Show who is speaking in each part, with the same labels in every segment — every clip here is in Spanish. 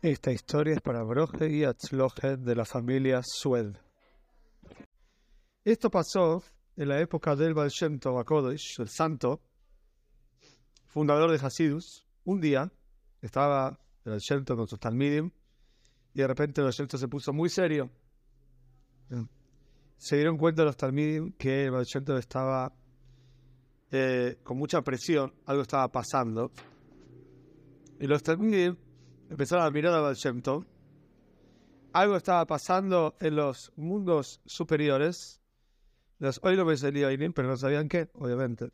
Speaker 1: Esta historia es para Broje y Atzloje de la familia Sued. Esto pasó en la época del Baal Shem Tov HaKodesh, el santo, fundador de Hasidus. Un día estaba el Baal con sus Talmidim y de repente el Baal se puso muy serio. Se dieron cuenta los Talmidim que el Baal estaba eh, con mucha presión, algo estaba pasando. Y los Talmidim empezaron a mirar a Baal Shem Tov. Algo estaba pasando en los mundos superiores, los oídos de pero no sabían qué, obviamente.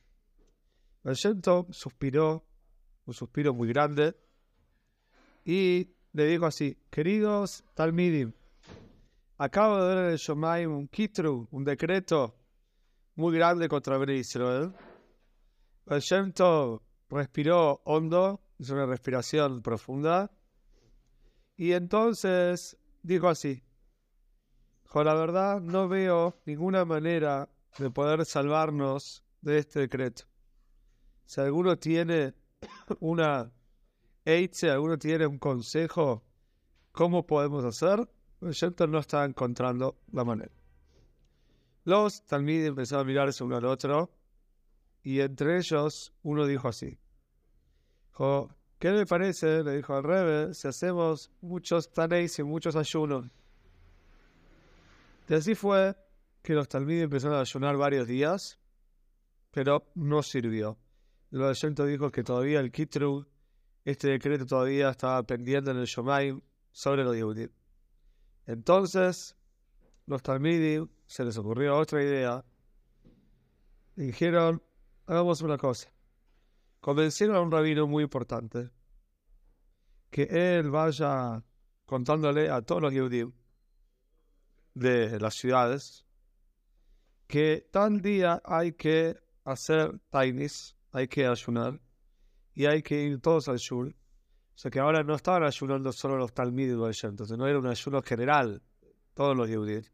Speaker 1: Baal Shem Tov suspiró, un suspiro muy grande, y le dijo así, queridos Talmidim, acabo de ver en el Shomaim un kitru, un decreto muy grande contra Ben Israel. Shem Tov respiró hondo, hizo una respiración profunda, y entonces dijo así, con la verdad no veo ninguna manera de poder salvarnos de este decreto. Si alguno tiene una si alguno tiene un consejo, ¿cómo podemos hacer? El no está encontrando la manera. Los Talmud empezaron a mirarse uno al otro y entre ellos uno dijo así. ¿Qué le parece? Le dijo al Rebe, si hacemos muchos taneis y muchos ayunos. Y así fue que los talmidim empezaron a ayunar varios días, pero no sirvió. El Bayento dijo que todavía el Kitru, este decreto todavía estaba pendiente en el Shomaim sobre los Yehudim. Entonces, los talmidim se les ocurrió otra idea dijeron, hagamos una cosa convencieron a un rabino muy importante que él vaya contándole a todos los judíos de las ciudades que tal día hay que hacer tainis, hay que ayunar y hay que ir todos al shul. O sea que ahora no estaban ayunando solo los talmidos entonces no era un ayuno general, todos los judíos.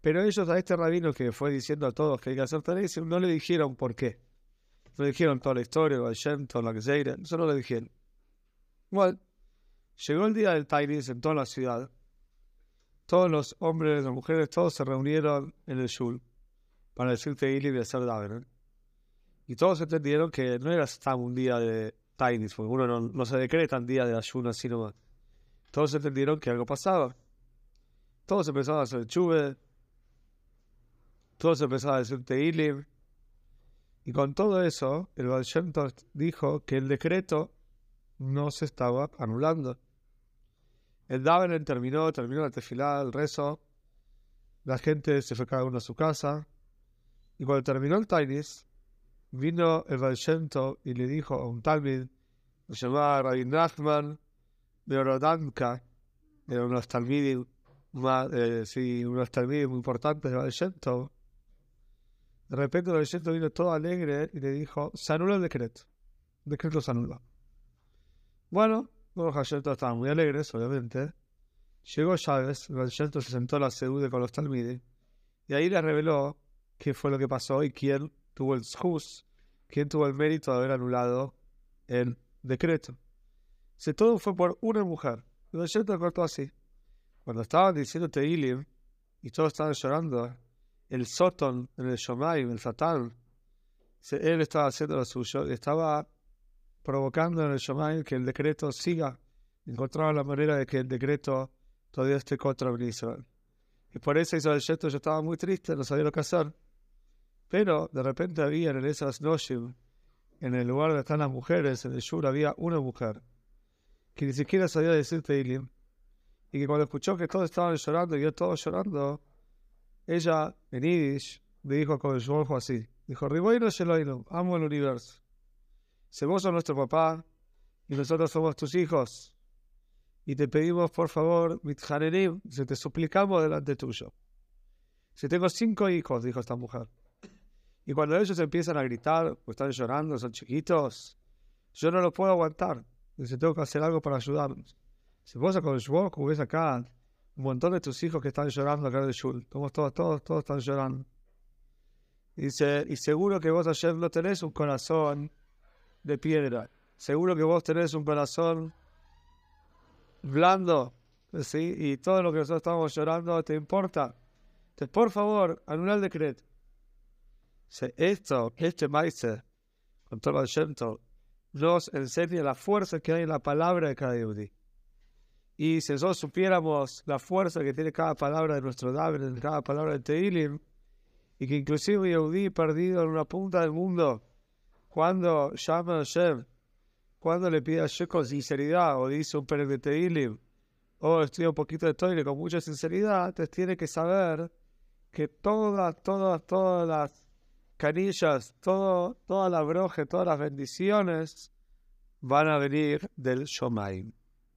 Speaker 1: Pero ellos a este rabino que fue diciendo a todos que hay que hacer tainis, no le dijeron por qué. No dijeron toda la historia, el toda la que eso no le dijeron. Igual, llegó el día del Tainis en toda la ciudad. Todos los hombres, las mujeres, todos se reunieron en el Shul para decir Tehilim y hacer Daven. Y todos entendieron que no era hasta un día de Tainis, porque uno no, se decreta un día de ayuno así nomás. Todos entendieron que algo pasaba. Todos empezaron a hacer chuve. Todos empezaron a decir Tehilim. Y con todo eso, el Baal dijo que el decreto no se estaba anulando. El Daven terminó, terminó la tefilá, el rezo. La gente se fue cada uno a su casa. Y cuando terminó el Tainis, vino el Baal y le dijo a un Talmud, se llamaba Rabbi Nachman de Orodanka, era unos Talmidim, eh, sí, unos Talmidim muy importantes de Baal de repente el oyente vino todo alegre y le dijo, se anula el decreto. El decreto se anula. Bueno, los oyentes estaban muy alegres, obviamente. Llegó Chávez, el oyente se sentó a la seude con los talmides y ahí le reveló qué fue lo que pasó y quién tuvo el jus, quién tuvo el mérito de haber anulado el decreto. Si todo fue por una mujer. El oyente cortó así. Cuando estaban diciendo Teilim y todos estaban llorando, el Soton en el Shomai, el Satán, él estaba haciendo lo suyo, estaba provocando en el Shomai que el decreto siga, encontraba la manera de que el decreto todavía esté contra Israel. Y por eso hizo el gesto, yo estaba muy triste, no sabía lo que hacer. Pero de repente había en esas Noshim, en el lugar donde están las mujeres, en el Shur, había una mujer que ni siquiera sabía decir Teilim. Y que cuando escuchó que todos estaban llorando y yo todos llorando, ella, en Yiddish, le dijo con el ojo así. Dijo, Riboino Sheloino, amo el universo. Si vos sos nuestro papá y nosotros somos tus hijos, y te pedimos, por favor, mitjanerim, si te suplicamos delante tuyo. Si tengo cinco hijos, dijo esta mujer, y cuando ellos empiezan a gritar, pues están llorando, son chiquitos, yo no lo puedo aguantar. Dice, tengo que hacer algo para ayudarlos. Si vos con el ves acá, un montón de tus hijos que están llorando acá de Shul. Todos, todos, todos, todos están llorando. Dice, y seguro que vos ayer no tenés un corazón de piedra. Seguro que vos tenés un corazón blando, ¿sí? Y todo lo que nosotros estamos llorando te importa. Entonces, por favor, anula el decreto. Esto, este maíz, con todo el nos enseña la fuerza que hay en la palabra de cada Yehudi. Y si nosotros supiéramos la fuerza que tiene cada palabra de nuestro David, cada palabra de Teilim, y que inclusive Yehudi perdido en una punta del mundo, cuando llama a Hashem, cuando le pide a Hashem con sinceridad, o dice un perec de Teilim, o estudia un poquito de Toile con mucha sinceridad, entonces tiene que saber que todas, todas, todas las canillas, todo, toda la broje, todas las bendiciones van a venir del Shomaim.